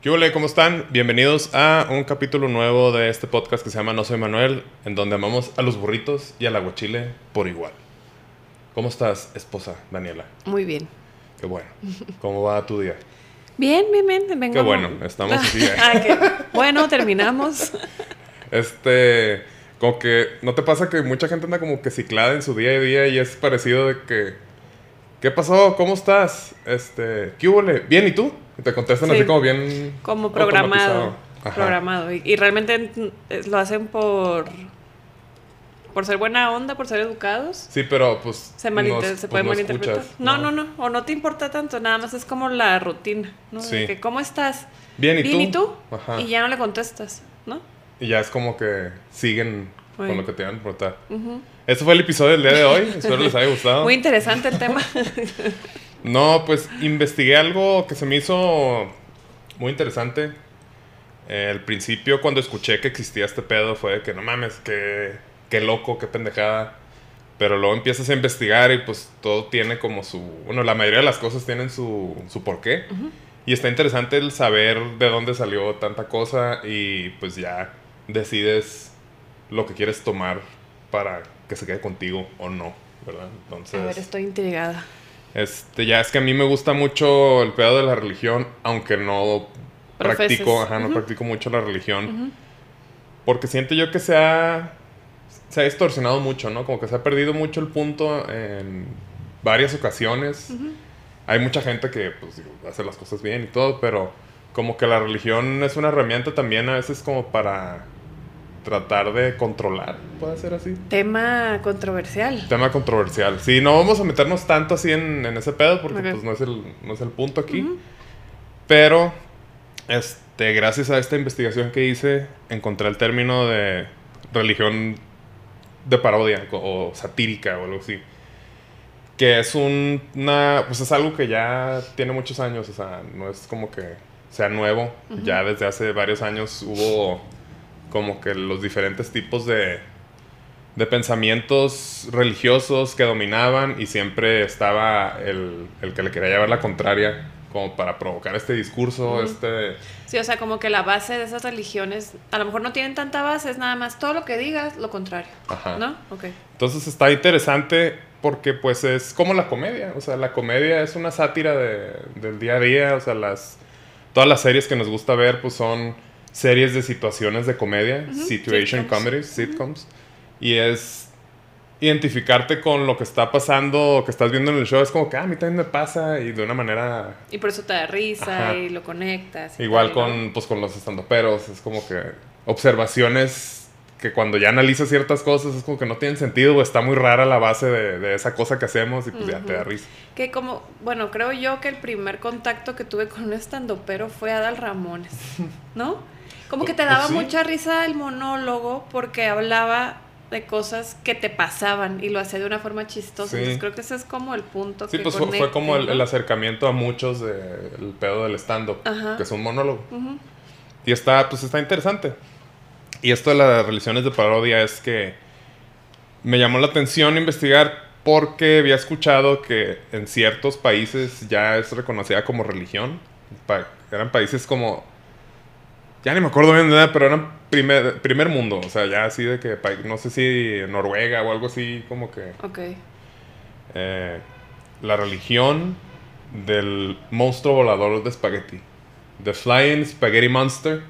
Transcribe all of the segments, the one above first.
¿Qué hola? ¿Cómo están? Bienvenidos a un capítulo nuevo de este podcast que se llama No Soy Manuel, en donde amamos a los burritos y al aguachile por igual. ¿Cómo estás, esposa Daniela? Muy bien. Qué bueno. ¿Cómo va tu día? Bien, bien, bien. Vengo Qué bueno, estamos así. ¿eh? Ah, qué Bueno, terminamos. Este, como que, ¿no te pasa que mucha gente anda como que ciclada en su día a día y es parecido de que, ¿qué pasó? ¿Cómo estás? Este, ¿qué hubo? Bien, ¿y tú? Y te contestan Sí. así como bien... Como programado. Programado. Y, y realmente lo hacen por. Por ser buena onda, por ser educados. Sí, pero pues... Se, malinter- no- se pues, puede no malinterpretar. escuchas, no, no, no. O no te importa tanto. Nada más es como la rutina. ¿no? De Sí. que, ¿Cómo estás? Bien, ¿y Bien, tú? ¿y tú? Ajá. Y ya no le contestas, ¿no? Y ya es como que siguen con lo que te van a preguntar. Ujú. Este fue el episodio del día de hoy. Espero les haya gustado. Muy interesante el tema. No, pues investigué algo que se me hizo muy interesante. Eh, al principio, cuando escuché que existía este pedo, fue de que no mames, qué, qué loco, qué pendejada. Pero luego empiezas a investigar y pues todo tiene como su... Bueno, la mayoría de las cosas tienen su, su porqué. Y está interesante el saber de dónde salió tanta cosa y pues ya decides lo que quieres tomar para que se quede contigo o no, ¿verdad? Entonces... A ver, estoy intrigada. Este, ya es que a mí me gusta mucho el pedo de la religión, aunque no Profeses. practico, ajá, no practico mucho la religión. Porque siento yo que se ha, se ha distorsionado mucho, ¿no? Como que se ha perdido mucho el punto en varias ocasiones. Hay mucha gente que, pues, digo, hace las cosas bien y todo, pero como que la religión es una herramienta también a veces como para tratar de controlar, puede ser así. Tema controversial. Tema controversial. Sí, no vamos a meternos tanto así en, en ese pedo porque pues no es el, no es el punto aquí. Pero, este, gracias a esta investigación que hice, encontré el término de religión de parodia o satírica o algo así. Que es un, una, pues es algo que ya tiene muchos años, o sea, no es como que sea nuevo. Ya desde hace varios años hubo como que los diferentes tipos de, de pensamientos religiosos que dominaban y siempre estaba el, el que le quería llevar la contraria como para provocar este discurso, este... Sí, o sea, como que la base de esas religiones a lo mejor no tienen tanta base, es nada más todo lo que digas, lo contrario. Ajá. ¿No? Ok. Entonces está interesante porque pues es como la comedia, o sea, la comedia es una sátira de- del día a día, o sea, las, todas las series que nos gusta ver pues son series de situaciones de comedia, Ujú, situation sitcoms. comedies, sitcoms, y es identificarte con lo que está pasando, que estás viendo en el show, es como que "Ah, a mí también me pasa y de una manera Y por eso te da risa Ajá. y lo conectas. y igual tal, con ¿no? pues con los estandoperos, es como que observaciones que cuando ya analizas ciertas cosas es como que no tienen sentido o está muy rara la base de, de esa cosa que hacemos y pues ya te da risa. Que como, bueno, creo yo que el primer contacto que tuve con un estandopero fue Adal Ramones, ¿no? Como que te Pues daba sí. mucha risa el monólogo porque hablaba de cosas que te pasaban y lo hacía de una forma chistosa. Sí. Entonces creo que ese es como el punto Sí, que pues fue, como el, ¿no? el acercamiento a muchos del pedo del stand-up, que es un monólogo. Y está, pues está interesante. Y esto de las religiones de parodia es que me llamó la atención investigar porque había escuchado que en ciertos países ya es reconocida como religión. Pa- eran países como... Ya ni me acuerdo bien de nada, pero eran primer, primer mundo. O sea, ya así de que... No sé si Noruega o algo así, como que... Ok. eh, la religión del monstruo volador de espagueti. The Flying Spaghetti Monster.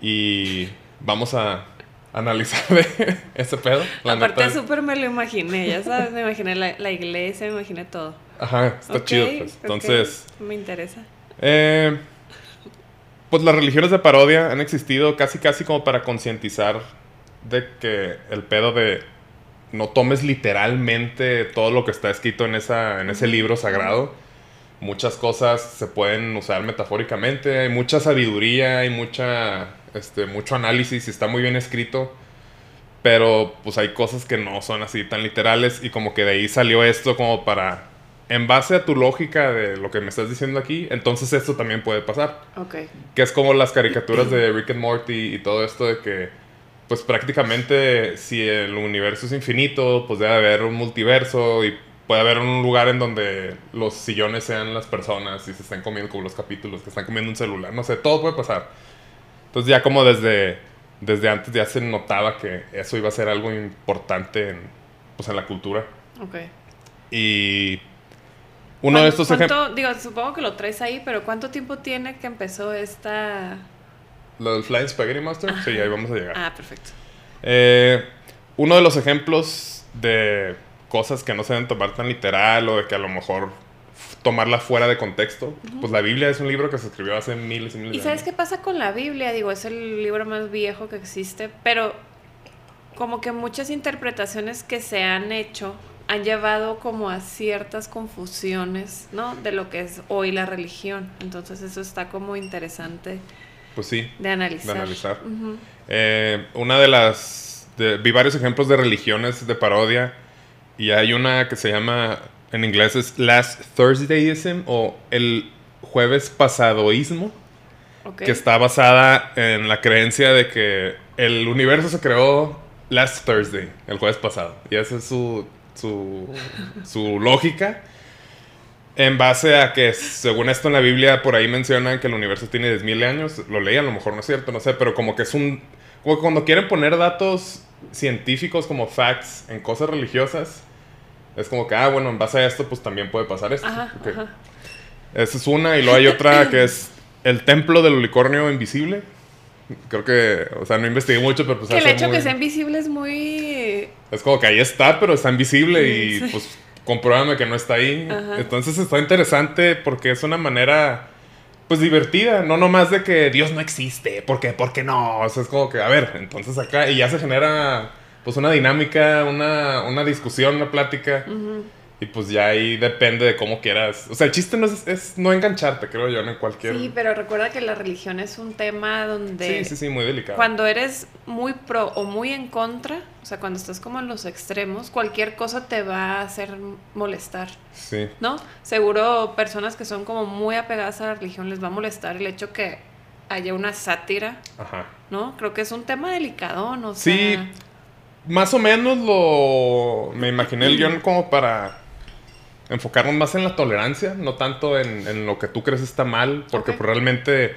Y vamos a analizar de ese pedo. La Aparte súper me lo imaginé, ya sabes, me imaginé la, la iglesia, me imaginé todo. Ajá, está chido, pues. Entonces, Me interesa. eh, pues las religiones de parodia han existido casi casi como para concientizar de que el pedo de no tomes literalmente todo lo que está escrito en, esa, en ese libro sagrado. Muchas cosas se pueden usar metafóricamente, hay mucha sabiduría, hay mucha, este, mucho análisis y está muy bien escrito. Pero pues hay cosas que no son así tan literales y como que de ahí salió esto como para, en base a tu lógica de lo que me estás diciendo aquí, entonces esto también puede pasar. Ok. Que es como las caricaturas de Rick and Morty y todo esto de que, pues prácticamente si el universo es infinito, pues debe haber un multiverso y puede haber un lugar en donde los sillones sean las personas y se estén comiendo como los capítulos, que están comiendo un celular, no sé, todo puede pasar. Entonces ya como desde, desde antes ya se notaba que eso iba a ser algo importante en, pues, en la cultura. Ok. Y uno de estos ejemplos... ¿Cuánto, digo, supongo que lo traes ahí, pero ¿cuánto tiempo tiene que empezó esta...? ¿Lo del Flying Spaghetti Monster? Sí, ahí vamos a llegar. Ah, perfecto. Eh, uno de los ejemplos de cosas que no se deben tomar tan literal o de que a lo mejor tomarla fuera de contexto, pues la Biblia es un libro que se escribió hace miles y miles ¿Y de sabes años. qué pasa con la Biblia? Digo, es el libro más viejo que existe, pero como que muchas interpretaciones que se han hecho han llevado como a ciertas confusiones, ¿no? De lo que es hoy la religión. Entonces eso está como interesante Pues sí, de analizar. de analizar. Eh, una de las... de- vi varios ejemplos de religiones de parodia y hay una que se llama, en inglés es Last Thursdayism o el jueves pasadoísmo. Ok. que está basada en la creencia de que el universo se creó last Thursday, el jueves pasado. Y esa es su, su, su lógica. En base a que, según esto en la Biblia, por ahí mencionan que el universo tiene 10.000 años. Lo leí, a lo mejor no es cierto, no sé, pero como que es un... Como cuando quieren poner datos científicos como facts en cosas religiosas, es como que, ah, bueno, en base a esto, pues también puede pasar esto. Ajá, ajá. Esa es una, y luego hay otra que es el templo del unicornio invisible. Creo que, o sea, no investigué mucho, pero pues Que el hecho muy- que sea invisible es muy... Es como que ahí está, pero está invisible y Sí. pues compruébame que no está ahí. Ajá. Entonces está interesante porque es una manera, pues divertida, no nomás de que Dios no existe, ¿por qué? ¿Por qué no? O sea, es como que, a ver, entonces acá, y ya se genera pues una dinámica, una, una discusión, una plática. Ujú. Y pues ya ahí depende de cómo quieras. O sea, el chiste no es, es no engancharte, creo yo, en cualquier... Sí, pero recuerda que la religión es un tema donde... Sí, sí, sí, muy delicado. Cuando eres muy pro o muy en contra, o sea, cuando estás como en los extremos, cualquier cosa te va a hacer molestar, Sí. ¿no? Seguro personas que son como muy apegadas a la religión les va a molestar el hecho que haya una sátira, Ajá. ¿no? Creo que es un tema delicado, ¿no? Sí, más o menos lo... Me imaginé el guion como para enfocarnos más en la tolerancia, no tanto en, en lo que tú crees está mal, porque pues, realmente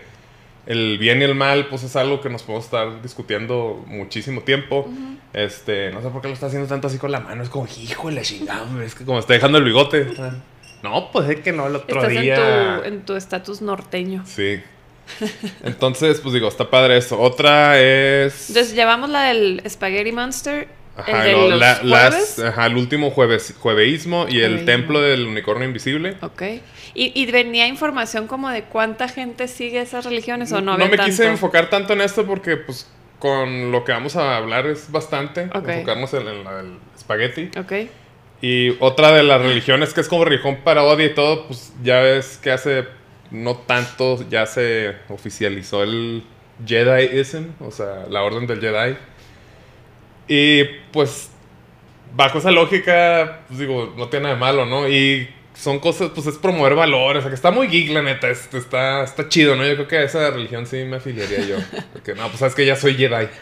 el bien y el mal pues es algo que nos podemos estar discutiendo muchísimo tiempo. Este, no sé por qué lo está haciendo tanto así con la mano, es como, la chingada, es que como está dejando el bigote. No, pues es que no, el otro Estás día... en tu en tu estatus norteño. Sí. Entonces, pues digo, está padre eso. Otra es. Entonces llevamos la del Spaghetti Monster, Ajá, el los la- las- ajá, el último jueves, jueveísmo y el templo del unicornio invisible. Ok. ¿Y, y venía información como de cuánta gente sigue esas religiones o no había me quise tanto? enfocar tanto en esto porque, pues, con lo que vamos a hablar es bastante. Ok. Enfocarnos en, en la del espagueti. Ok. Y otra de las religiones que es como religión parodia y todo, pues ya ves que hace no tanto ya se oficializó el Jediism, o sea, la orden del Jedi. Y pues bajo esa lógica, pues digo, no tiene nada de malo, ¿no? Y son cosas, pues es promover valores, o sea, que está muy geek, la neta, es- está, está chido, ¿no? Yo creo que a esa religión sí me afiliaría yo. Porque no, pues sabes que ya soy Jedi.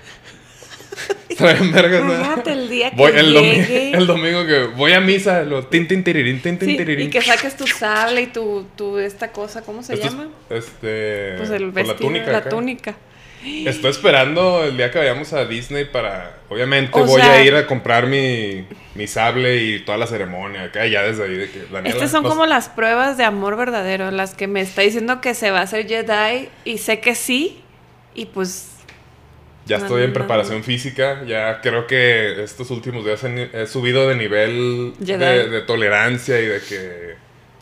Vergas, ¿no? El día que Voy el, domi- el domingo que voy a misa, lo tin tin tirirín, tin tin Sí, tirirín. y que saques tu sable y tu, tu esta cosa, ¿cómo se Esto es- llama? este Pues el vestido, la túnica. la acá. túnica. Estoy esperando el día que vayamos a Disney para obviamente O voy sea- a ir a comprar mi, mi sable y toda la ceremonia, acá ya desde ahí de que Daniela, Estas son nos- como las pruebas de amor verdadero, las que me está diciendo que se va a hacer Jedi y sé que sí, y pues ya no, estoy no, en preparación física, ya creo que estos últimos días he, he subido de nivel de tolerancia y de que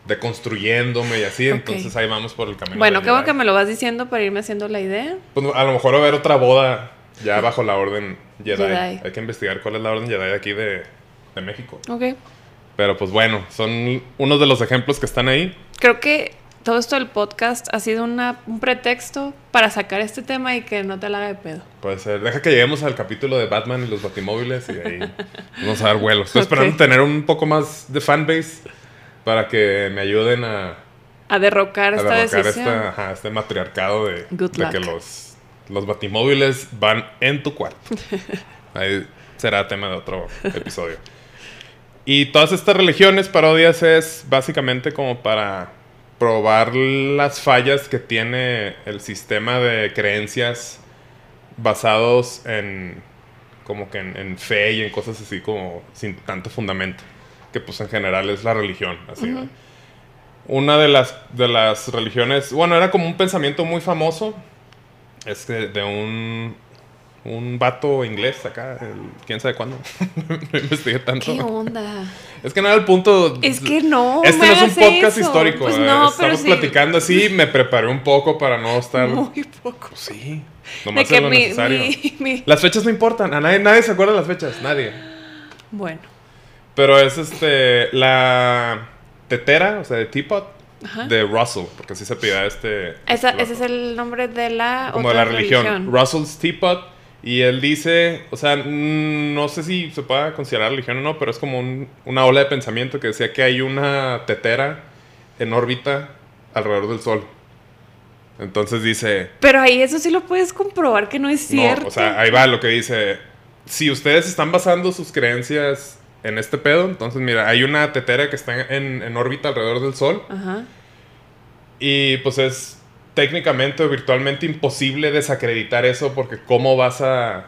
de construyéndome y así, Ok. entonces ahí vamos por el camino. bueno, qué bueno que me lo vas diciendo para irme haciendo la idea. Pues a lo mejor va a haber otra boda ya bajo la orden Jedi. Jedi. Hay que investigar cuál es la orden Jedi de aquí de, de México. Ok. Pero pues bueno, son unos de los ejemplos que están ahí. Creo que todo esto del podcast ha sido una, un pretexto para sacar este tema y que no te la haga de pedo. Puede ser. Deja que lleguemos al capítulo de Batman y los batimóviles y ahí vamos a dar vuelo. Estoy esperando tener un poco más de fanbase para que me ayuden a, A derrocar a esta derrocar decisión. esta- ajá, este matriarcado de, de que los, los batimóviles van en tu cuarto. Ahí será tema de otro episodio. Y todas estas religiones, parodias, es básicamente como para probar las fallas que tiene el sistema de creencias basados en como que en, fe y en cosas así como sin tanto fundamento, que pues en general es la religión, así. Una de las, de las religiones, bueno, era como un pensamiento muy famoso, es de un un vato inglés acá, quién sabe cuándo. no investigué tanto. ¿Qué onda? Es que no era el punto. Es que no. Este no es un podcast histórico. Pues no, Estamos platicando así, me preparé un poco para no estar. Muy poco. Pues sí. Nomás de lo necesario. Las fechas no importan. A nadie, nadie se acuerda de las fechas. Nadie. Bueno. Pero es este. La tetera, o sea, de teapot. De Russell, porque así se pide este. ese es el nombre de la. Como de la religión. Russell's Teapot y él dice, o sea, no sé si se pueda considerar religión o no, pero es como una ola de pensamiento que decía que hay una tetera en órbita alrededor del Sol. Entonces dice... Pero ahí eso sí lo puedes comprobar que no es cierto. No, o sea, ahí va lo que dice. Si ustedes están basando sus creencias en este pedo, entonces mira, hay una tetera que está en, en órbita alrededor del Sol. Ajá. Y pues es técnicamente o virtualmente imposible desacreditar eso porque cómo vas a,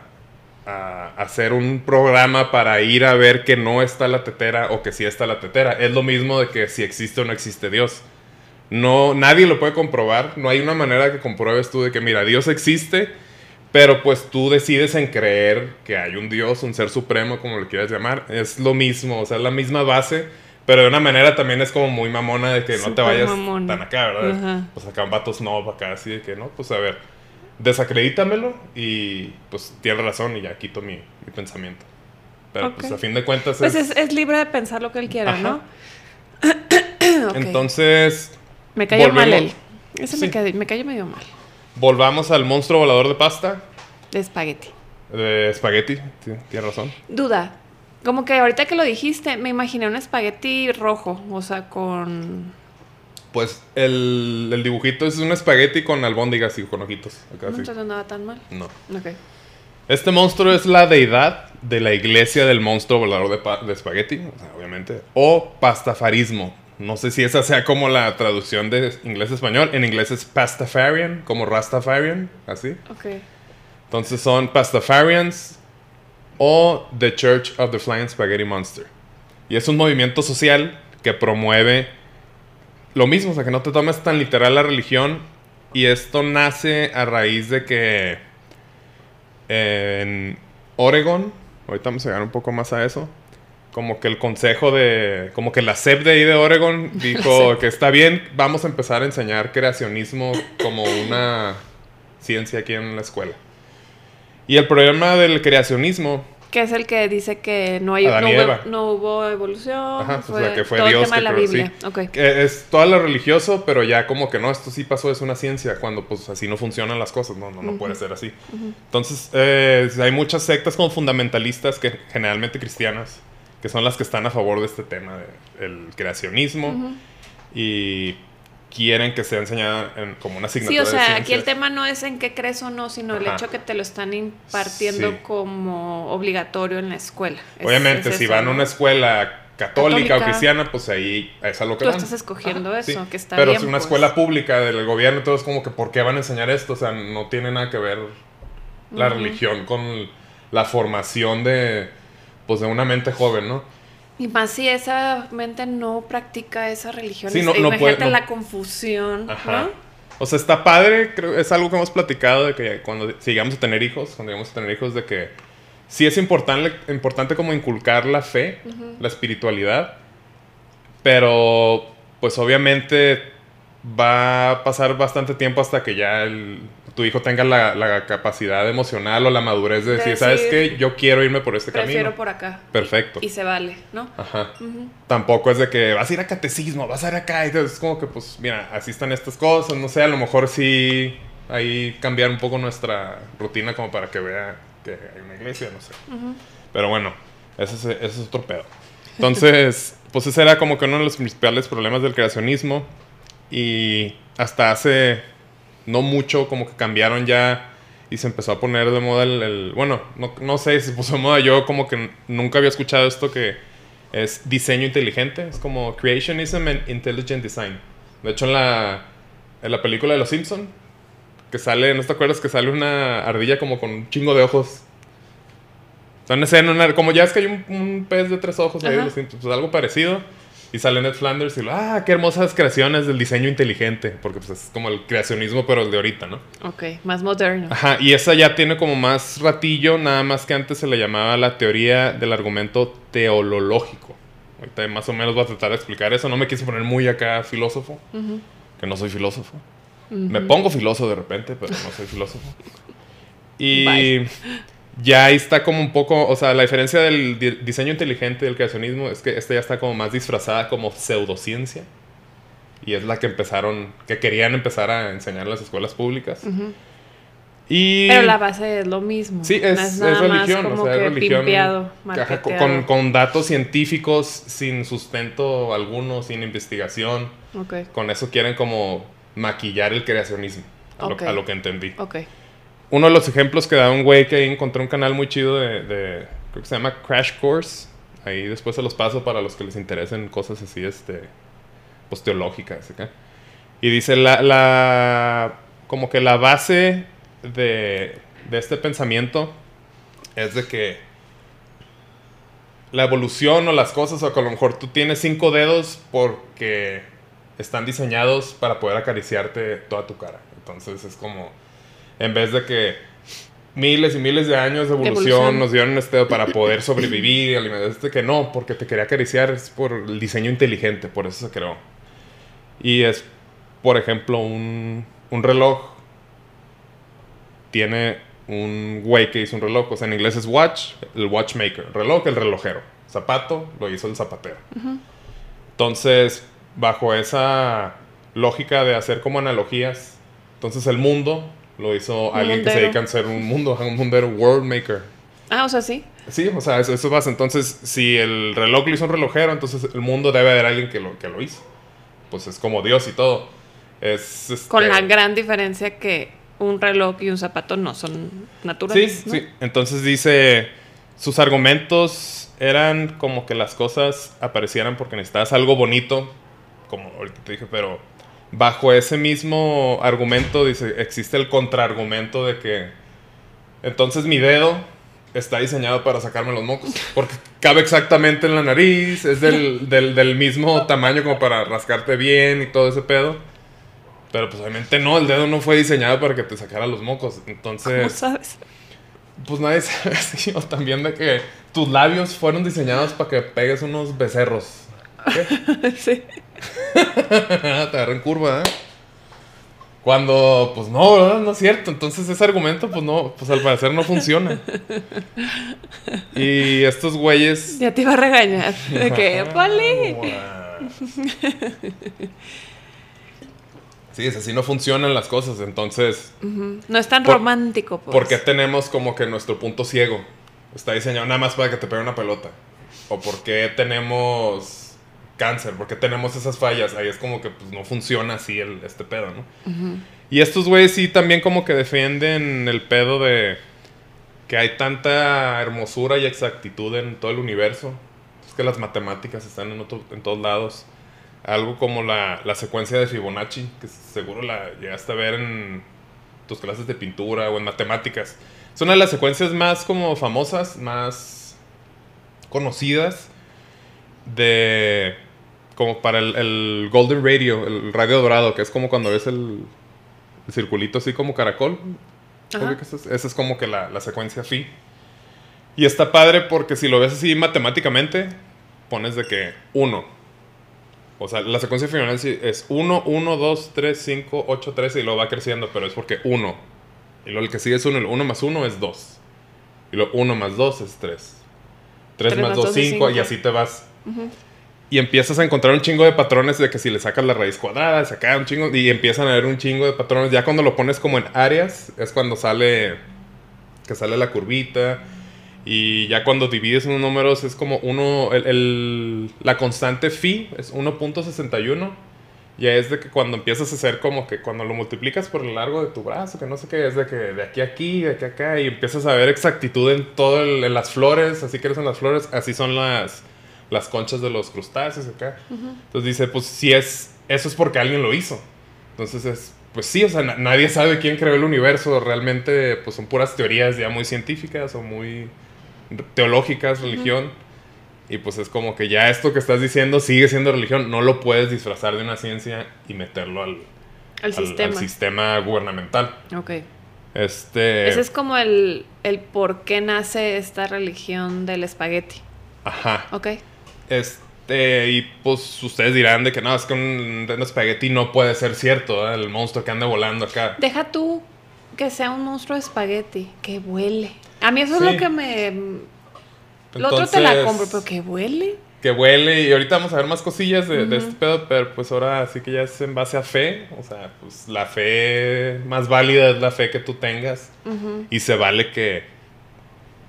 hacer un programa para ir a ver que no está la tetera o que sí está la tetera. Es lo mismo de que si existe o no existe Dios. No, nadie lo puede comprobar. No hay una manera que compruebes tú de que, mira, Dios existe, pero pues tú decides en creer que hay un Dios, un ser supremo, como lo quieras llamar. Es lo mismo, o sea, es la misma base pero de una manera también es como muy mamona de que no te vayas tan acá, ¿verdad? Pues acá un vato snob acá, así de que no, pues a ver, desacredítamelo y pues tiene razón y ya quito mi, pensamiento. Pero pues a fin de cuentas pues es... es, libre de pensar lo que él quiera, ¿no? Entonces... Me cayó mal él. Ese me, cayó, me cayó medio mal. Volvamos al monstruo volador de pasta. De espagueti. De espagueti, tiene razón. Duda. Como que ahorita que lo dijiste, me imaginé un espagueti rojo, o sea, con... Pues el, dibujito es un espagueti con albóndigas y con ojitos. Acá, no, entonces no tan mal. No. Ok. Este monstruo es la deidad de la iglesia del monstruo volador de, de espagueti, obviamente. O pastafarismo. No sé si esa sea como la traducción de inglés-español. En inglés es pastafarian, como Rastafarian, así. Ok. Entonces son pastafarians, o The Church of the Flying Spaghetti Monster. Y es un movimiento social que promueve lo mismo, o sea, que no te tomes tan literal la religión. Y esto nace a raíz de que en Oregon, ahorita vamos a llegar un poco más a eso, como que el consejo de, como que la SEP de ahí de Oregon dijo que está bien, vamos a empezar a enseñar creacionismo como una ciencia aquí en la escuela. Y el problema del creacionismo que es el que dice que no, hay, no, hubo, evolución. Ajá, o sea, que fue Dios que la Biblia. es todo lo religioso, pero ya como que no, esto sí pasó, es una ciencia, cuando pues así no funcionan las cosas, no, no, puede ser así. Entonces, eh, hay muchas sectas como fundamentalistas, que generalmente cristianas, que son las que están a favor de este tema del creacionismo. Y quieren que sea enseñada como una asignatura. Sí, o sea, aquí el tema no es en qué crees o no, sino el hecho que te lo están impartiendo como obligatorio en la escuela. Obviamente, si van a una escuela católica, o cristiana, pues ahí es a lo que Tú estás escogiendo eso, que está Pero bien. si una pues. escuela pública del gobierno, todo es como que, ¿por qué van a enseñar esto? O sea, no tiene nada que ver la religión con la formación de, pues, de una mente joven, ¿no? Y más si esa mente no practica esa religión. Sí, no, Imagínate la confusión, ¿no? O sea, está padre, creo, es algo que hemos platicado de que cuando sigamos a tener hijos, cuando llegamos a tener hijos, de que sí es importante, importante como inculcar la fe, la espiritualidad, pero pues obviamente va a pasar bastante tiempo hasta que ya el, tu hijo tenga la, capacidad emocional o la madurez de, decir, ¿sabes qué? Yo quiero irme por este camino. Prefiero por acá. Perfecto. Y, se vale, ¿no? Ajá. Tampoco es de que vas a ir a catecismo, vas a ir acá. Es como que, pues, mira, así están estas cosas. No sé, a lo mejor sí ahí cambiar un poco nuestra rutina como para que vea que hay una iglesia, no sé. Pero bueno, ese es, ese es otro pedo. Entonces, pues ese era como que uno de los principales problemas del creacionismo. Y hasta hace no mucho, como que cambiaron ya y se empezó a poner de moda el... bueno, no, sé si se puso de moda. Yo como que nunca había escuchado esto que es diseño inteligente. Es como Creationism and Intelligent Design. De hecho, en la, en la película de Los Simpson que sale, ¿no te acuerdas que sale una ardilla como con un chingo de ojos? O sea, escena, como ya es que hay un, pez de tres ojos ahí, pues algo parecido. Y sale Ned Flanders y lo, ah, qué hermosas creaciones del diseño inteligente, porque pues es como el creacionismo, pero el de ahorita, ¿no? Ok, más moderno. Ajá, y esa ya tiene como más ratillo, nada más que antes se le llamaba la teoría del argumento teológico. Ahorita más o menos voy a tratar de explicar eso, no me quise poner muy acá filósofo, que no soy filósofo. Me pongo filósofo de repente, pero no soy filósofo. Y ya ahí está como un poco, o sea, la diferencia del diseño inteligente y del creacionismo es que esta ya está como más disfrazada como pseudociencia. Y es la que empezaron, que querían empezar a enseñar en las escuelas públicas. y, Pero la base es lo mismo. Sí, es, religión, o sea, es religión. con, con, datos científicos sin sustento alguno, sin investigación. Con eso quieren como maquillar el creacionismo, a, lo, que entendí. Uno de los ejemplos que da un güey que encontré un canal muy chido de, creo que se llama Crash Course. Ahí después se los paso para los que les interesen cosas así, este, pues teológicas. Y dice la, la, como que la base de, de este pensamiento es de que la evolución o las cosas, o que a lo mejor tú tienes cinco dedos porque están diseñados para poder acariciarte toda tu cara. Entonces es como, en vez de que miles y miles de años de evolución, nos dieron este para poder sobrevivir y alimentarse, que no, porque te quería acariciar, es por el diseño inteligente, por eso se creó. Y es, por ejemplo, un, un reloj tiene un güey que hizo un reloj, o sea, en inglés es watch, el watchmaker, reloj, el relojero, zapato, lo hizo el zapatero. Entonces, bajo esa lógica de hacer como analogías. Entonces el mundo lo hizo alguien que se dedica a ser un mundo, un mundero, world maker. Ah, o sea, sí. Sí, o sea, eso, eso pasa. Entonces, si el reloj lo hizo un relojero, entonces el mundo debe haber alguien que lo, que lo hizo. Pues es como Dios y todo. Es, este Con la gran diferencia que un reloj y un zapato no son naturales. Sí, sí. Entonces dice, sus argumentos eran como que las cosas aparecieran porque necesitabas algo bonito como ahorita te dije, pero bajo ese mismo argumento dice, existe el contraargumento de que entonces mi dedo está diseñado para sacarme los mocos, porque cabe exactamente en la nariz, es del, del, mismo tamaño como para rascarte bien y todo ese pedo. Pero pues obviamente no, el dedo no fue diseñado para que te sacara los mocos. Entonces... ¿Cómo sabes? Pues nadie sabe, o también de que tus labios fueron diseñados para que pegues unos becerros. sí. Te agarré en curva, ¿eh? Cuando, pues no, ¿verdad? No es cierto. Entonces ese argumento, pues no, pues al parecer no funciona. Y estos güeyes. Ya te iba a regañar. De que, vale. Sí, es así no funcionan las cosas. Entonces. No es tan romántico, pues. Porque tenemos como que nuestro punto ciego está diseñado nada más para que te pegue una pelota? ¿O porque tenemos cáncer, porque tenemos esas fallas. Ahí es como que pues, no funciona así el, este pedo, ¿no? Y estos güeyes sí también como que defienden el pedo de que hay tanta hermosura y exactitud en todo el universo. Es que las matemáticas están en, en todos lados. Algo como la, la, secuencia de Fibonacci, que seguro la llegaste a ver en tus clases de pintura o en matemáticas. Es una de las secuencias más como famosas, más conocidas de como para el, Golden Radio, el radio dorado, que es como cuando ves el, circulito así como caracol. Esa es, como que la, secuencia phi. Y está padre porque si lo ves así matemáticamente, pones de que 1. O sea, la secuencia final es 1, 1, 2, 3, 5, 8, 13 y luego va creciendo, pero es porque 1. Y luego el que sigue es 1, el 1 más 1 es 2. Y luego 1 más 2 es 3. 3, más 2, 5 y así te vas y empiezas a encontrar un chingo de patrones de que si le sacas la raíz cuadrada, se cae un chingo y empiezan a haber un chingo de patrones. Ya cuando lo pones como en áreas es cuando sale que sale la curvita y ya cuando divides en números es como uno el, la constante phi es 1.61. Ya es de que cuando empiezas a hacer como que cuando lo multiplicas por el largo de tu brazo, que no sé qué, es de que de aquí a aquí, de aquí a acá, y empiezas a ver exactitud en todo en las flores, así que eres en las flores, así son las, las conchas de los crustáceos acá. Entonces dice, pues si es, eso es porque alguien lo hizo. Entonces es, pues sí, o sea, nadie sabe quién creó el universo. Realmente, pues son puras teorías ya muy científicas o muy teológicas, religión. Y pues es como que ya esto que estás diciendo sigue siendo religión. No lo puedes disfrazar de una ciencia y meterlo al, al, sistema. sistema gubernamental. Ok. Este... Ese es como el, el por qué nace esta religión del espagueti. Ajá. Ok. Este, y pues ustedes dirán de que no, es que un, un espagueti no puede ser cierto, el monstruo que anda volando acá. Deja tú que sea un monstruo de espagueti, que huele. A mí eso es lo que me... lo otro te la compro, pero que huele. Que huele, y ahorita vamos a ver más cosillas de, de, este pedo, pero pues ahora sí que ya es en base a fe, o sea, pues la fe más válida es la fe que tú tengas, y se vale que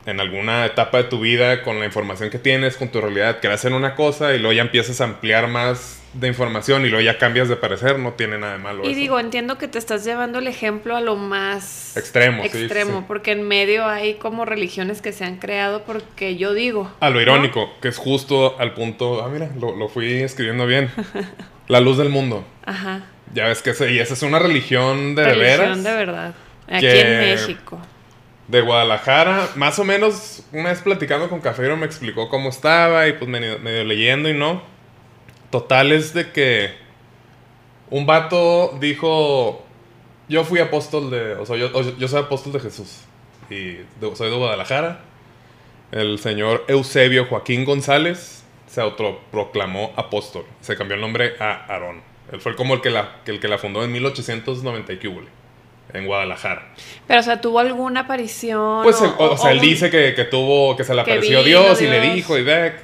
en alguna etapa de tu vida, con la información que tienes, con tu realidad, creas en una cosa y luego ya empiezas a ampliar más de información y luego ya cambias de parecer, no tiene nada de malo. Y digo, entiendo que te estás llevando el ejemplo a lo más extremo, extremo porque en medio hay como religiones que se han creado porque yo digo. A lo irónico, que es justo al punto, ah, mira, lo, fui escribiendo bien. la luz del mundo. Ajá. Ya ves que ese, y esa es una religión de religión veras. de verdad. Aquí en México de Guadalajara. Más o menos, una vez platicando con Cafero me explicó cómo estaba y pues medio, leyendo y no. Total es de que un vato dijo, yo fui apóstol de, o sea, yo, soy apóstol de Jesús y soy de Guadalajara. El señor Eusebio Joaquín González se autoproclamó apóstol. Se cambió el nombre a Aarón. Él fue como el que la, el que la fundó en 1890 y en Guadalajara. Pero, o sea, ¿tuvo alguna aparición? Pues, o, sea, él dice que, tuvo, que se le apareció Dios, y le dijo, y ve,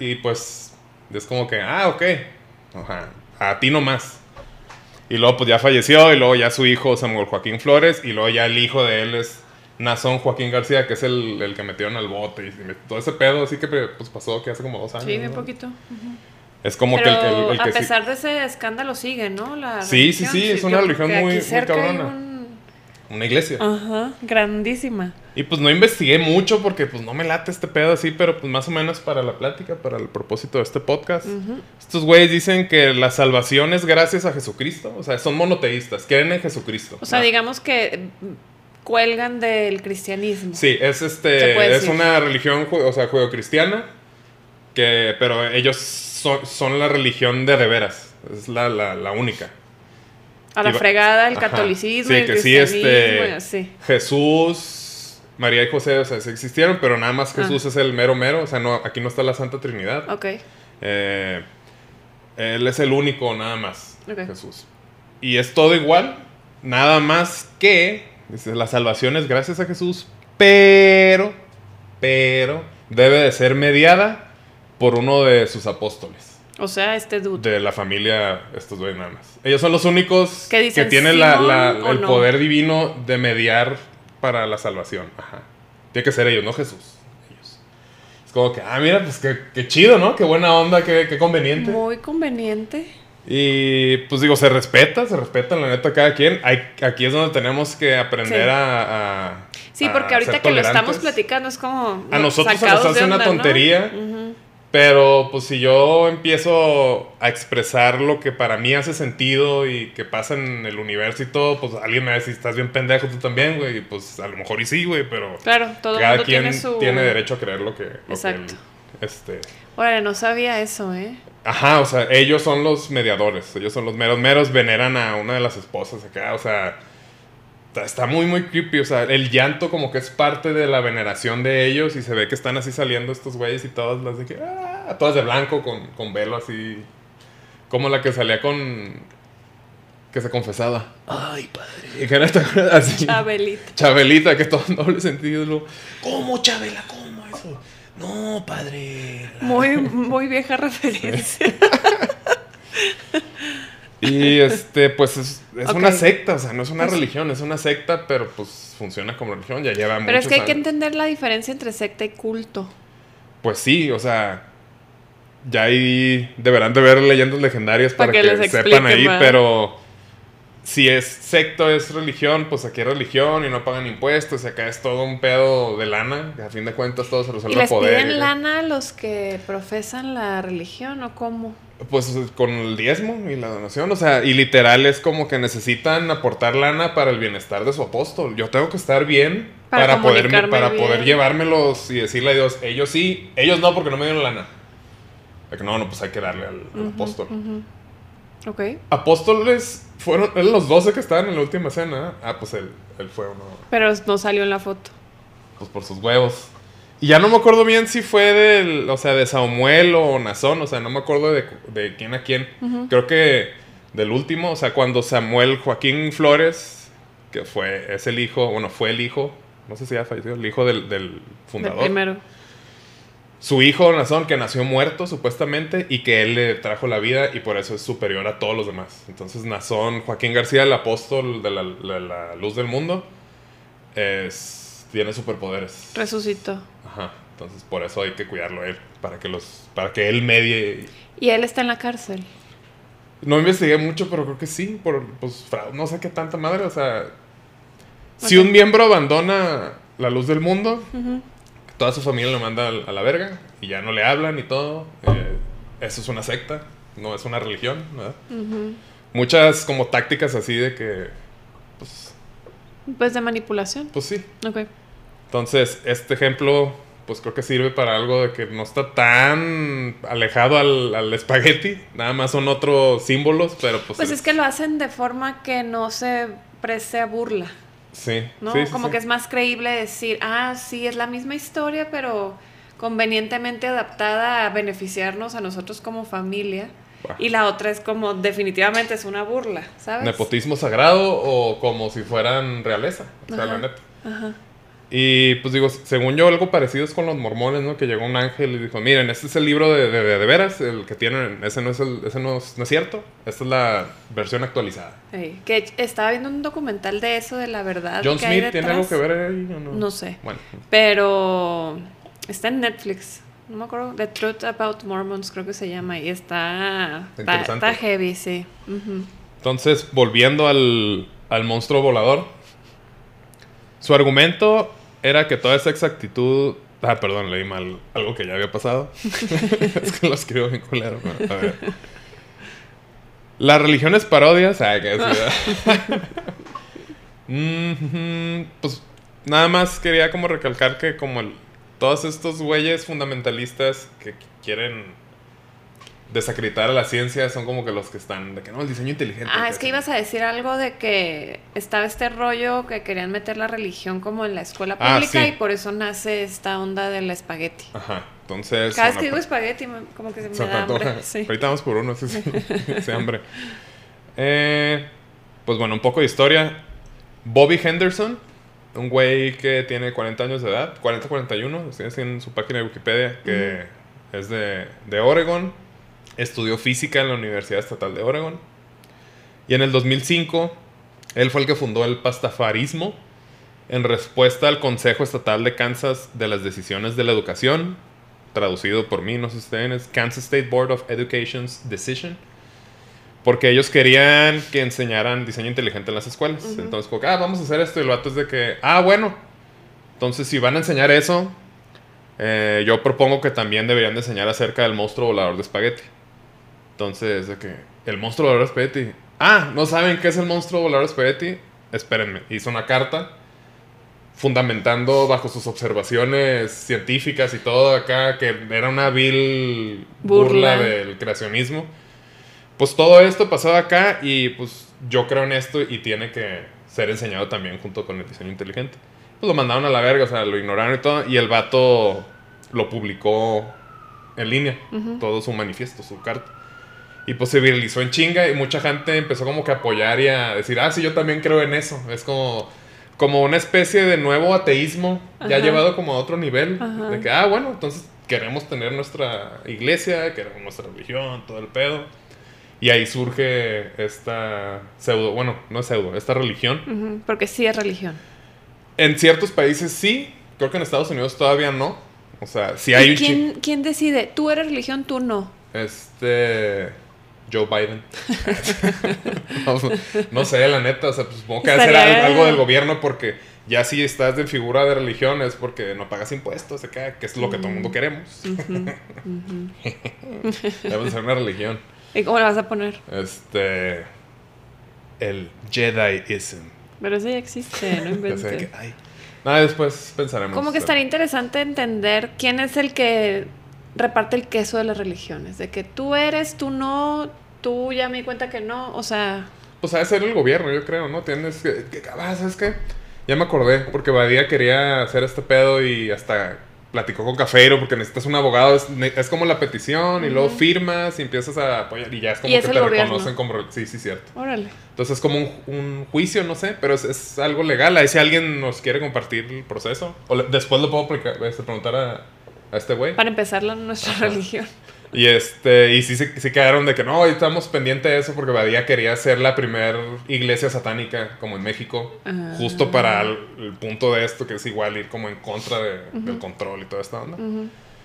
y pues, es como que, ah, ok, Ajá, a ti nomás. Y luego, pues ya falleció, y luego ya su hijo Samuel Joaquín Flores, y luego ya el hijo de él es Nazón Joaquín García, que es el, el que metieron al bote, y todo ese pedo, así que pues pasó que hace como dos años. Sí, un poquito. Es como que el, que... a pesar de ese escándalo sigue, ¿no? La sí, sí, sí, es una religión muy, muy cabrona una iglesia. Ajá, grandísima. Y pues no investigué mucho porque pues no me late este pedo así, pero pues más o menos para la plática, para el propósito de este podcast. Estos güeyes dicen que la salvación es gracias a Jesucristo, o sea, son monoteístas, creen en Jesucristo. O sea, digamos que cuelgan del cristianismo. Sí, es este es una religión, o sea, judeocristiana, que pero ellos son, la religión de de veras, es la, la única. A la fregada, el catolicismo, sí, que sí, este, Jesús, María y José, o sea, sí existieron, pero nada más Jesús ah. es el mero mero, o sea, no, aquí no está la Santa Trinidad. Ok. Eh, él es el único, nada más, Jesús. Y es todo igual, nada más que, dice, la salvación es gracias a Jesús, pero, pero, debe de ser mediada por uno de sus apóstoles. O sea, este dude. De la familia, estos dos nada más. Ellos son los únicos que tienen la, el poder divino de mediar para la salvación. Ajá. Tiene que ser ellos, no Jesús. Ellos. Es como que, ah, mira, pues qué, chido, ¿no? Qué buena onda, qué, qué, conveniente. Muy conveniente. Y pues digo, se respeta, se respeta la neta cada quien. Hay, aquí es donde tenemos que aprender a, Sí, porque ahorita que lo estamos platicando es como. A nosotros se nos hace una tontería. Pero pues si yo empiezo a expresar lo que para mí hace sentido y que pasa en el universo y todo, pues alguien me va a decir, estás bien pendejo tú también, güey. Y pues a lo mejor y sí, güey, pero... Claro, todo cada quien tiene, su... tiene derecho a creer lo que... Exacto. este... Órale, no sabía eso, ¿eh? Ajá, o sea, ellos son los mediadores, ellos son los meros meros, veneran a una de las esposas acá, o sea está muy, muy creepy. O sea, el llanto como que es parte de la veneración de ellos y se ve que están así saliendo estos güeyes y todas las de que... Ah", todas de blanco con, con velo así. Como la que salía con... Que se confesaba. Ay, padre. Y que era así. Chabelita. Chabelita, que todo en doble sentido. ¿Cómo, Chabela? ¿Cómo eso? No, padre. Muy, muy vieja referencia. Y este, pues es, una secta, o sea, no es una pues religión, es una secta, pero pues funciona como religión, ya lleva Pero es que hay que entender la diferencia entre secta y culto. Pues sí, o sea, ya ahí deberán de ver leyendas legendarias para, que, sepan ahí, pero si es secto, es religión, pues aquí es religión y no pagan impuestos. Y acá es todo un pedo de lana. A fin de cuentas, todo se resuelve ¿Y les poder. piden lana a los que profesan la religión o cómo? Pues con el diezmo y la donación, o sea, y literal es como que necesitan aportar lana para el bienestar de su apóstol. Yo tengo que estar bien Para para, poder, para bien. poder llevármelos y decirle a Dios, ellos sí, ellos no porque no me dieron lana. De que no, no, pues hay que darle al, al apóstol. Ok. Apóstoles fueron, eran los 12 que estaban en la última cena. Ah, pues él, él fue uno, Pero no salió en la foto. pues por sus huevos. Y ya no me acuerdo bien si fue del, o sea, de Samuel o Nazón, o sea, no me acuerdo de, de quién a quién. Creo que del último, o sea, cuando Samuel Joaquín Flores, que fue, es el hijo, bueno, fue el hijo, no sé si ya falleció, el hijo del, del Del fundador. primero. Su hijo Nazón, que nació muerto supuestamente, y que él le trajo la vida y por eso es superior a todos los demás. Entonces Nazón, Joaquín García, el apóstol de la, la luz del mundo, es, tiene superpoderes. Resucitó. Ajá. Entonces por eso hay que cuidarlo a él, para que los, para que él medie. Y él está en la cárcel. No investigué mucho, pero creo que sí, por pues fraude, no sé qué tanta madre, o sea, si un miembro abandona la luz del mundo, toda su familia lo manda a la verga y ya no le hablan y todo. eh, eso es una secta, no es una religión, ¿verdad? Muchas como tácticas así de que, pues, Pues de manipulación. pues sí. Ok. Entonces, este ejemplo, pues creo que sirve para algo de que no está tan alejado al, al espagueti. Nada más son otros símbolos, pero pues. Pues es que lo hacen de forma que no se preste a burla, Sí, ¿no? sí, sí, Como sí. que es más creíble decir, ah, sí, es la misma historia, pero convenientemente adaptada a beneficiarnos a nosotros como familia. Bah. Y la otra es como, definitivamente es una burla, ¿sabes? Nepotismo sagrado o como si fueran realeza. O sea, Ajá. la neta. Ajá. Y pues digo, según yo, algo parecido es con los mormones, ¿no? Que llegó un ángel y dijo: Miren, este es el libro de, de, de- de veras, el que tienen. Ese no es, el, ese no es, no es cierto. Esta es la versión actualizada. Que estaba viendo un documental de eso, de la verdad. John que hay Smith tiene algo que ver ahí o no? No sé. Bueno, Pero está en Netflix. No me acuerdo. The Truth About Mormons creo que se llama. Y está... Está, está heavy, sí. Entonces, volviendo al, al monstruo volador. Su argumento era que toda esa exactitud. Ah, perdón, leí mal algo que ya había pasado. es que lo escribo bien culero. pero, a ver. La religión es parodia. Ah, ¿verdad? Mm, pues nada más quería como recalcar que como el- todos estos güeyes fundamentalistas que qu- quieren desacreditar a la ciencia son como que los que están de que no, el diseño inteligente. Ah, es que ibas a decir algo de que estaba este rollo que querían meter la religión como en la escuela Ah, pública sí. y por eso nace esta onda del espagueti. Ajá, entonces... Cada vez que digo espagueti, me- como que se me se da hambre. Sí. Ahorita vamos por uno, sí, sí. Ese hambre. Eh, pues bueno, un poco de historia. Bobby Henderson, un güey que tiene 40 años de edad, 40-41, estoy así en su página de Wikipedia, que es de, de Oregon, estudió física en la Universidad Estatal de Oregon. Y en el 2005, él fue el que fundó el pastafarismo en respuesta al Consejo Estatal de Kansas de las decisiones de la educación, traducido por mí, no sé si ustedes, es Kansas State Board of Education's Decision. Porque ellos querían que enseñaran diseño inteligente en las escuelas. Entonces, como que, ah, vamos a hacer esto. Y el vato es de que, ah, bueno. Entonces, si van a enseñar eso, eh, yo propongo que también deberían de enseñar acerca del monstruo volador de espagueti. Entonces, de que, el monstruo volador espagueti. Ah, ¿no saben qué es el monstruo volador espagueti? Espérenme. Hizo una carta fundamentando bajo sus observaciones científicas y todo acá, que era una vil burla, Burla. del creacionismo. Pues todo esto pasó acá y pues yo creo en esto y tiene que ser enseñado también junto con el diseño inteligente. Pues lo mandaron a la verga, o sea, lo ignoraron y todo, y el vato lo publicó en línea, todo su manifiesto, su carta. Y pues se viralizó en chinga y mucha gente empezó como que a apoyar y a decir, ah, sí, yo también creo en eso. Es como, como una especie de nuevo ateísmo, ya Ajá. llevado como a otro nivel. Ajá. De que, ah, bueno, entonces queremos tener nuestra iglesia, queremos nuestra religión, todo el pedo. Y ahí surge esta pseudo, bueno, no es pseudo, esta religión. Porque sí es religión. En ciertos países sí, creo que en Estados Unidos todavía no. O sea, si hay ¿Y quién decide? ¿Tú eres religión, tú no? Este. Joe Biden. no, sé, la neta, o sea, pues, supongo que hacer algo, del gobierno porque ya si estás de figura de religión es porque no pagas impuestos, que es lo que todo el mundo queremos. Debes ser una religión. ¿Y cómo la vas a poner? Este. El Jediism. Pero eso ya existe, no inventes. Nada, después pensaremos. Como que estaría interesante entender quién es el que reparte el queso de las religiones. De que tú eres, tú no, tú ya me di cuenta que no, o sea... Pues ha de ser el gobierno, yo creo, ¿no? Tienes que... Ah, ¿Sabes qué? Ya me acordé, porque Badía quería hacer este pedo y hasta platicó con Cafeiro porque necesitas un abogado, es, como la petición y luego firmas y empiezas a apoyar y ya es como que te reconocen como... Sí, sí, cierto. Órale. Entonces es como un, juicio, no sé, pero es, algo legal. Ahí si alguien nos quiere compartir el proceso, o después lo puedo este, preguntar a, a este güey. Para empezar la, nuestra religión. Y este, y sí, sí, quedaron de que no, estamos pendientes de eso porque Badía quería ser la primera iglesia satánica como en México, justo para el, punto de esto, que es igual ir como en contra del control y toda esta onda.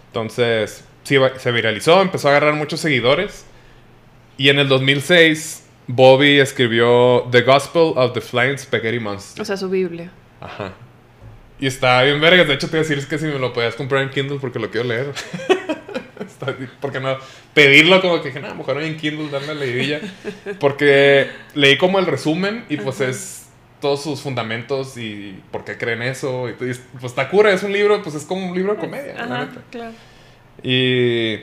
Entonces, sí, se viralizó, empezó a agarrar muchos seguidores. Y en el 2006, Bobby escribió The Gospel of the Flying Spaghetti Monster. O sea, su Biblia. Ajá. Y está bien vergas. De hecho, te iba a decir es que si me lo podías comprar en Kindle porque lo quiero leer. porque no? Pedirlo como que dije, no, mejor en Kindle, darme la leidilla. Porque leí como el resumen y pues es todos sus fundamentos y por qué creen eso. Y, pues está cura, es un libro, pues es como un libro de comedia, Ajá, Claro. Y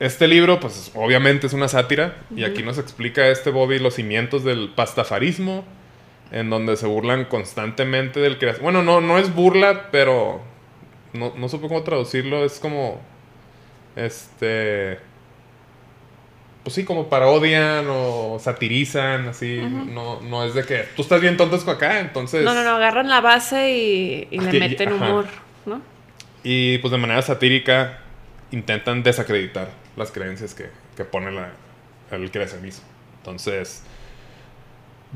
este libro, pues obviamente es una sátira. Y aquí nos explica este Bobby los cimientos del pastafarismo en donde se burlan constantemente del creador. Bueno, no, no es burla, pero no, no supe cómo traducirlo. Es como. Este. Pues sí, como parodian o satirizan, así. no, no es de que tú estás bien tonto acá, entonces. No, no, no, agarran la base y, y le meten humor, ¿no? Y pues de manera satírica intentan desacreditar las creencias que, que pone la, el creacionismo. Entonces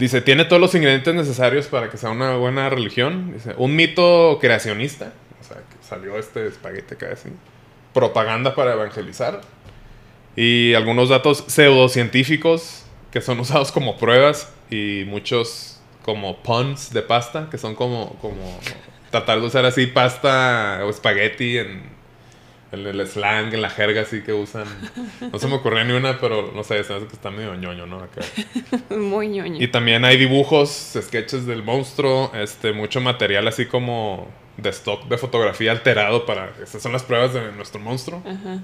Dice, tiene todos los ingredientes necesarios para que sea una buena religión. Dice, un mito creacionista. O sea, salió este espaguete casi. Propaganda para evangelizar. Y algunos datos pseudocientíficos que son usados como pruebas. Y muchos como puns de pasta, que son como, como tratar de usar así pasta o espagueti en, en el slang, en la jerga así que usan. No se me ocurrió ni una, pero no sé, sabes que está medio ñoño, ¿no? Acá. Muy ñoño. Y también hay dibujos, sketches del monstruo, este, mucho material así como de stock de fotografía alterado para... Estas son las pruebas de nuestro monstruo. Ajá.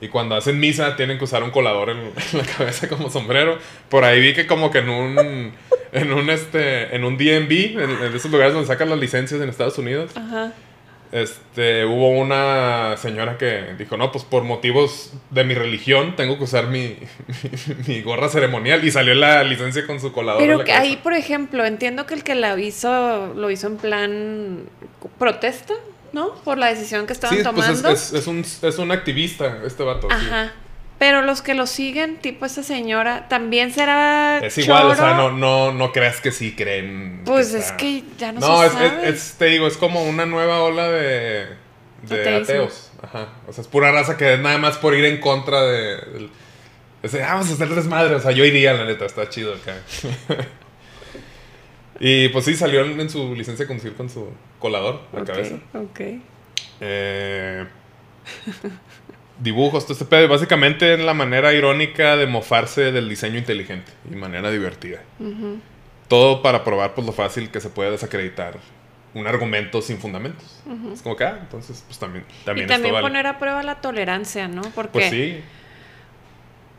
Y cuando hacen misa tienen que usar un colador en, la cabeza como sombrero. Por ahí vi que como que en un... En un, este, en un DMV, en, en esos lugares donde sacan las licencias en Estados Unidos, Ajá este, hubo una señora que dijo, no, pues por motivos de mi religión tengo que usar mi, mi, gorra ceremonial y salió la licencia con su colador. Pero que ahí, por ejemplo, entiendo que el que la hizo lo hizo en plan protesta, ¿no? Por la decisión que estaban tomando. Sí, pues es, un, es un activista este vato. Ajá. Pero los que lo siguen, tipo esa señora, también será. Es igual, o sea, no, no, no creas que sí creen. Pues es que ya no, no se sabe. Es, te digo, es como una nueva ola de, de ateos. Ajá. O sea, es pura raza que es nada más por ir en contra de. de ah, vamos a hacer desmadre. O sea, yo iría, la neta, está chido acá. y pues sí, salió en, su licencia de conducir con su colador a la cabeza. Ok. Eh dibujos, todo este pedo. Básicamente es la manera irónica de mofarse del diseño inteligente y manera divertida. Todo para probar pues, lo fácil que se puede desacreditar un argumento sin fundamentos. Es como que, ah, entonces, pues también. también y también poner a prueba la tolerancia, ¿no? Porque. Pues sí.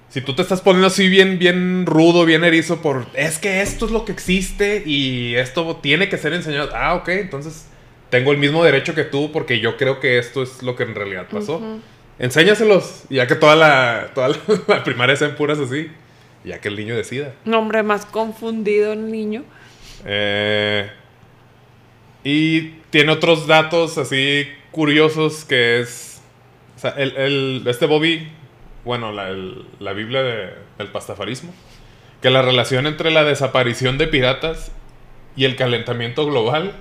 Si tú te estás poniendo así bien, bien rudo, bien erizo por. Es que esto es lo que existe y esto tiene que ser enseñado. Ah, ok, entonces tengo el mismo derecho que tú porque yo creo que esto es lo que en realidad pasó enséñaselos. Ya que toda la, toda la, primaria sean puras así. Ya que el niño decida. Nombre más confundido el niño. Eh, y tiene otros datos así curiosos que es. O sea, el, este Bobby, bueno, la, la Biblia del pastafarismo, que la relación entre la desaparición de piratas y el calentamiento global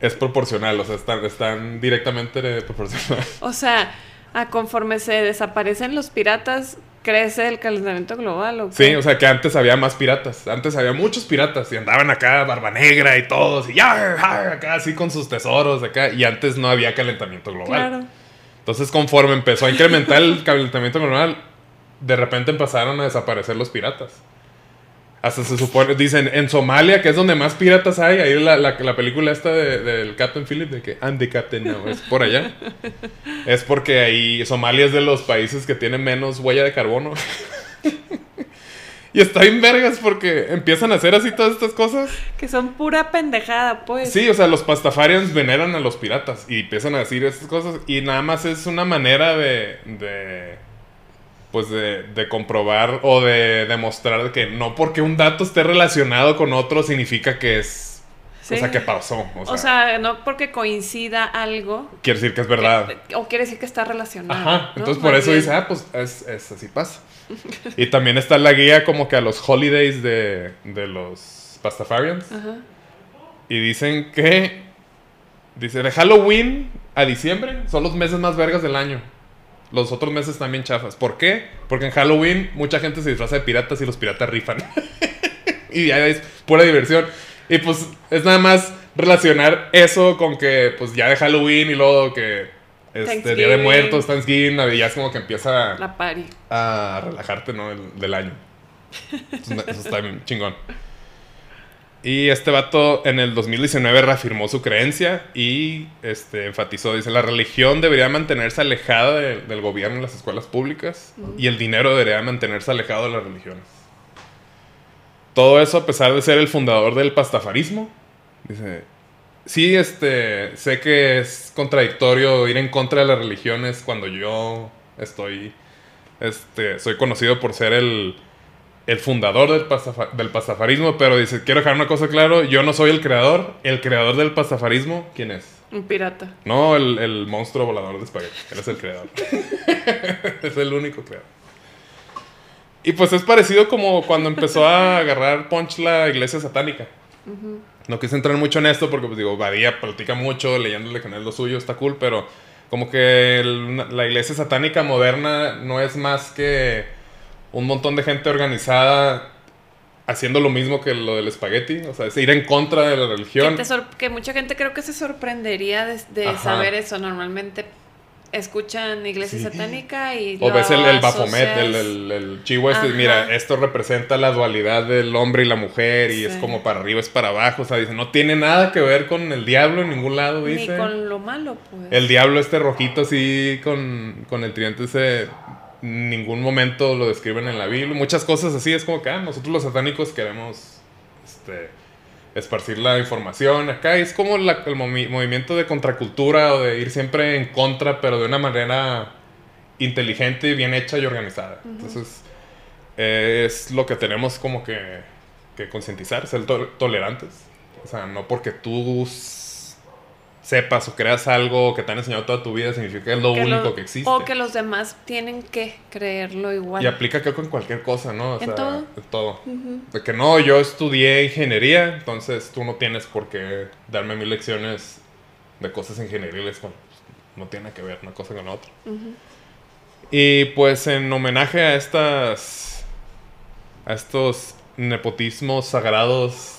es proporcional, o sea, están, están directamente proporcionales. O sea, Ah, conforme se desaparecen los piratas, crece el calentamiento global. Sí, o sea que antes había más piratas. Antes había muchos piratas y andaban acá, barba negra y todos, y ya, acá así con sus tesoros acá. Y antes no había calentamiento global. Claro. Entonces, conforme empezó a incrementar el calentamiento global, de repente empezaron a desaparecer los piratas. Hasta se supone, dicen, en Somalia, que es donde más piratas hay, ahí la, la, la película esta de- del Captain Philip, de que the Captain now, es por allá. es porque ahí Somalia es de los países que tienen menos huella de carbono. y está bien vergas porque empiezan a hacer así todas estas cosas. Que son pura pendejada, pues. Sí, o sea, los pastafarians veneran a los piratas y empiezan a decir estas cosas y nada más es una manera de, de pues de, de comprobar o de demostrar que no porque un dato esté relacionado con otro significa que es, Sí. o sea, que pasó. O sea, O sea, no porque coincida algo. quiere decir que es verdad. que- o quiere decir que está relacionado. Ajá, ¿no? entonces por Más eso bien. dice, ah, pues es, es así pasa. y también está la guía como que a los holidays de, de los pastafarians. Ajá. Y dicen que. Dice, de Halloween a diciembre son los meses más vergas del año. Los otros meses también chafas. ¿Por qué? Porque en Halloween mucha gente se disfraza de piratas y los piratas rifan. y ya es pura diversión. Y pues es nada más relacionar eso con que pues ya de Halloween y luego que este Día de. Muertos, Thanksgiving, Navidad es como que empieza La a relajarte, ¿no? El- del año. Eso, eso está bien chingón. Y este vato en el 2019 reafirmó su creencia y este, enfatizó, dice, la religión debería mantenerse alejada de- del gobierno y las escuelas públicas y el dinero debería mantenerse alejado de las religiones. Todo eso a pesar de ser el fundador del pastafarismo. Dice, sí, este, sé que es contradictorio ir en contra de las religiones cuando yo estoy este, soy conocido por ser el, el fundador del, pastafa- del pastafarismo, pero dice, quiero dejar una cosa claro, yo no soy el creador, el creador del pastafarismo, ¿quién es? Un pirata. No el, el monstruo volador de espagueti, él es el creador. es el único creador. Y pues es parecido como cuando empezó a agarrar punch la iglesia satánica. No quise entrar mucho en esto porque, pues digo, Badía platica mucho, leyéndole que no es lo suyo, está cool, pero como que el- la iglesia satánica moderna no es más que un montón de gente organizada haciendo lo mismo que lo del espagueti, o sea, es ir en contra de la religión. que mucha gente creo que se sorprendería de, saber eso. Normalmente escuchan iglesia Sí. satánica y. O ves el, el asocias- el, el, el chivo este, mira, esto representa la dualidad del hombre y la mujer y es como para arriba, es para abajo, o sea, dice, no tiene nada que ver con el diablo en ningún lado, Ni dice. con lo malo, pues. El diablo este rojito así con, con el tridente ese, ningún momento lo describen en la Biblia. Muchas cosas así, es como que ah, nosotros los satánicos queremos este, esparcir la información acá. es como la- el movi- movimiento de contracultura o de ir siempre en contra, pero de una manera inteligente, bien hecha y organizada. Entonces, eh, es lo que tenemos como que, que concientizar, ser to- tolerantes. O sea, no porque tú sepas o creas algo que te han enseñado toda tu vida significa que es lo Que único lo- que existe. O que los demás tienen que creerlo igual. Y aplica creo que en cualquier cosa, ¿no? O En sea, todo. en todo. De que no, yo estudié ingeniería, entonces tú no tienes por qué darme mil lecciones de cosas ingenieriles cuando no tiene que ver una cosa con la otra. Y pues en homenaje a estas. a estos nepotismos sagrados,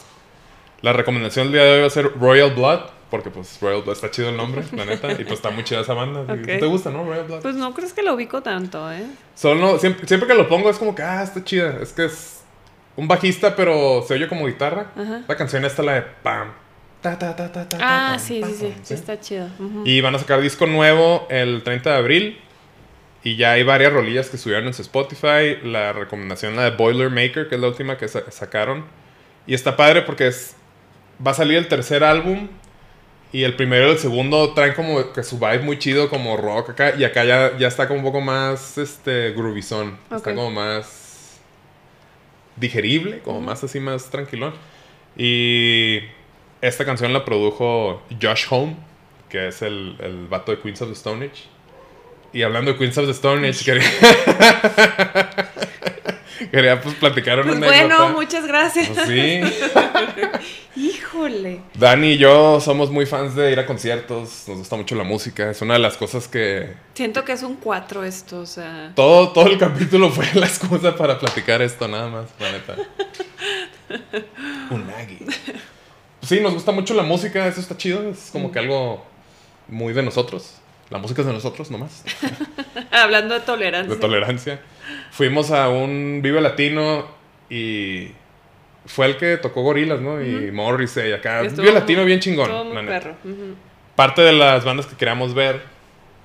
la recomendación del día de hoy va a ser Royal Blood, porque pues Royal Blood está chido el nombre, la neta, y pues está muy chida esa banda. Ok. ¿Te gusta, no? Royal Blood. Pues no crees que lo ubico tanto, ¿eh? Solo, siempre, siempre que lo pongo es como que, ah, está chida. Es que es un bajista, pero se oye como guitarra. Ajá. La canción esta, la de pam. Ta, ta, ta, ta, ta, Ah, pam, sí, pam, sí, sí. está chido. Y van a sacar disco nuevo el 30 de abril. Y ya hay varias rolillas que subieron en su Spotify. La recomendación, la de Boilermaker, que es la última que sa- sacaron. Y está padre porque es, va a salir el tercer álbum. Y el primero y el segundo traen como que su vibe muy chido, como rock acá. Y acá ya, ya está como un poco más este groovizón. Está como más digerible, como más así, más tranquilón. Y esta canción la produjo Josh Home, que es el, el vato de Queens of the Stone Age. Y hablando de Queens of the Stone Age, quería, quería pues platicar una Pues bueno, muchas gracias. Pues sí. Híjole. Dani y yo somos muy fans de ir a conciertos, nos gusta mucho la música, es una de las cosas que Siento que es un 4 esto, o sea. todo, todo el capítulo fue la excusa para platicar esto nada más, la neta. Unagi. Sí, nos gusta mucho la música, eso está chido, es como que algo muy de nosotros. La música es de nosotros nomás, Hablando de tolerancia. de tolerancia. Fuimos a un Vive Latino y fue el que tocó Gorilas, ¿no? Y Morrissey acá. Estuvo Vive Latino bien chingón. estuvo muy perro. parte de las bandas que queríamos ver,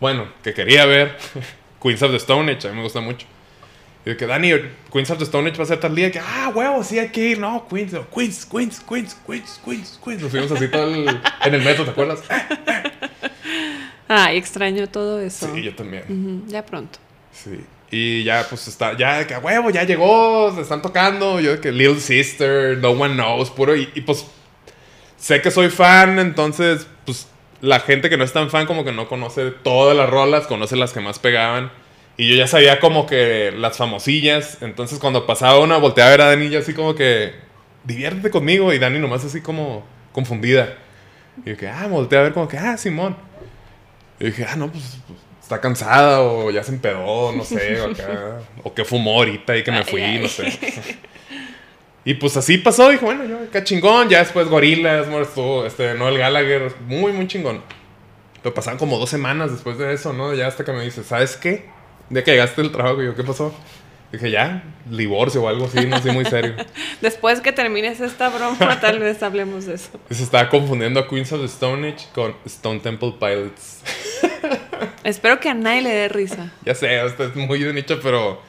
bueno, que quería ver, Queens of the Stone Age, a mí me gusta mucho. Y de que Dani, Queens of the Stone Age va a ser tal día que, ah, huevo, sí hay que ir, no, Queens, Queens, Queens, Queens, Queens, Queens, Queens. Nos fuimos así todo el- en el metro, ¿te acuerdas? Ay, extraño todo eso. Sí, yo también. Ya pronto. Sí. Y ya, pues está, ya de que, a huevo, ya llegó, se están tocando. Yo de que Little Sister, No One Knows, puro. Y, y, pues sé que soy fan, entonces, pues la gente que no es tan fan, como que no conoce todas las rolas, conoce las que más pegaban. Y yo ya sabía como que las famosillas. Entonces, cuando pasaba una, volteaba a ver a Dani y yo así como que, diviértete conmigo. Y Dani nomás así como confundida. Y yo que, ah, volteé a ver como que, ah, Simón. Y dije, ah, no, pues, pues, está cansada o ya se empedó, no sé, o acá. o que fumó ahorita y que me fui, ay. no sé. Y pues así pasó, dije, bueno, yo, qué chingón. Ya después Gorilas, estuvo, este, Noel Gallagher, muy, muy chingón. Pero pasaron como dos semanas después de eso, ¿no? Ya hasta que me dice, ¿sabes qué? De que llegaste del trabajo, y yo, ¿qué pasó? Dije, ya, divorcio o algo así, no sé, muy serio. Después que termines esta broma, tal vez hablemos de eso. Se estaba confundiendo a Queens of the Stone Age con Stone Temple Pilots. Espero que a nadie le dé risa. Ya sé, esto es muy de nicho, pero.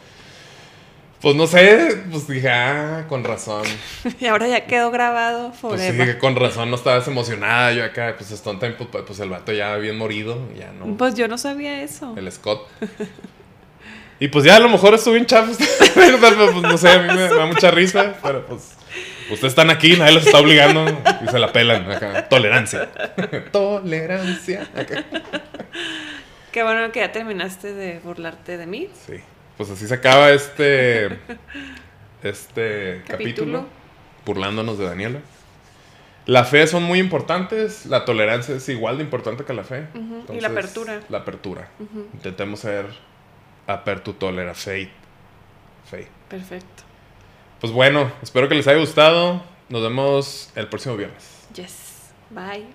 Pues no sé, pues dije, ah, con razón. Y ahora ya quedó grabado Pues sí, forever. con razón no estabas emocionada. Yo acá, pues Stone Temple, pues el vato ya bien morido, ya no. Pues yo no sabía eso. El Scott. Y pues ya a lo mejor estuvo bien chafo. pero pues no sé, a mí me, me da mucha risa, pero pues. Ustedes están aquí, nadie los está obligando y se la pelan acá. Tolerancia. Tolerancia. Acá. Qué bueno que ya terminaste de burlarte de mí. Sí. Pues así se acaba este. Este capítulo. Capítulo. Burlándonos de Daniela. La fe son muy importantes. La tolerancia es igual de importante que la fe. Y la apertura. La apertura. Intentemos ser apertu tolera fe. Fe. Perfecto. Pues bueno, espero que les haya gustado. Nos vemos el próximo viernes. Yes. Bye.